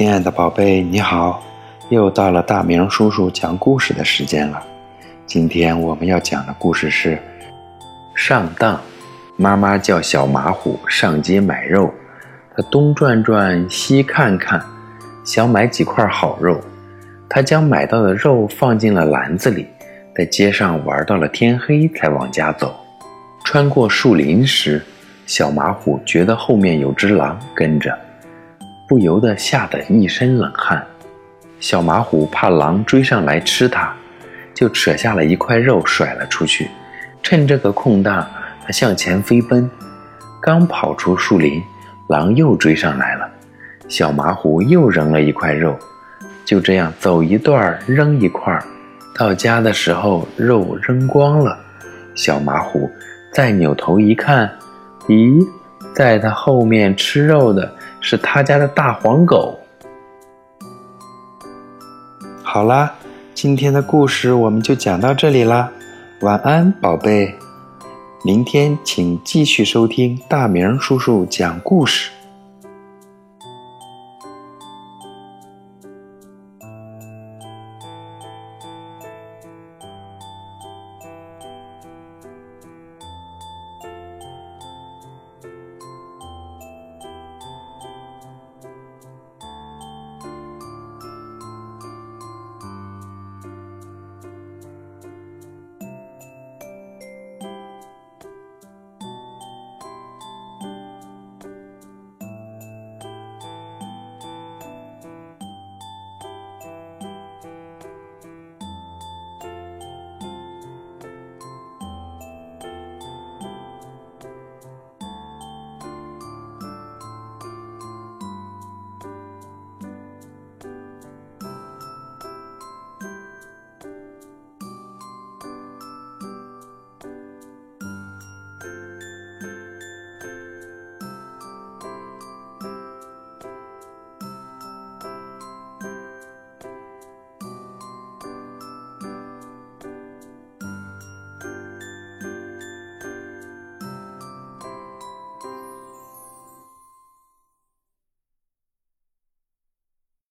亲爱的宝贝，你好！又到了大明叔叔讲故事的时间了。今天我们要讲的故事是上当。妈妈叫小马虎上街买肉，他东转转，西看看，想买几块好肉。他将买到的肉放进了篮子里，在街上玩到了天黑才往家走。穿过树林时，小马虎觉得后面有只狼跟着。不由得吓得一身冷汗，小马虎怕狼追上来吃它，就扯下了一块肉甩了出去。趁这个空档，他向前飞奔。刚跑出树林，狼又追上来了。小马虎又扔了一块肉，就这样走一段扔一块。到家的时候，肉扔光了。小马虎再扭头一看，咦，在他后面吃肉的。是他家的大黄狗。好啦，今天的故事我们就讲到这里啦，晚安，宝贝。明天请继续收听大明叔叔讲故事。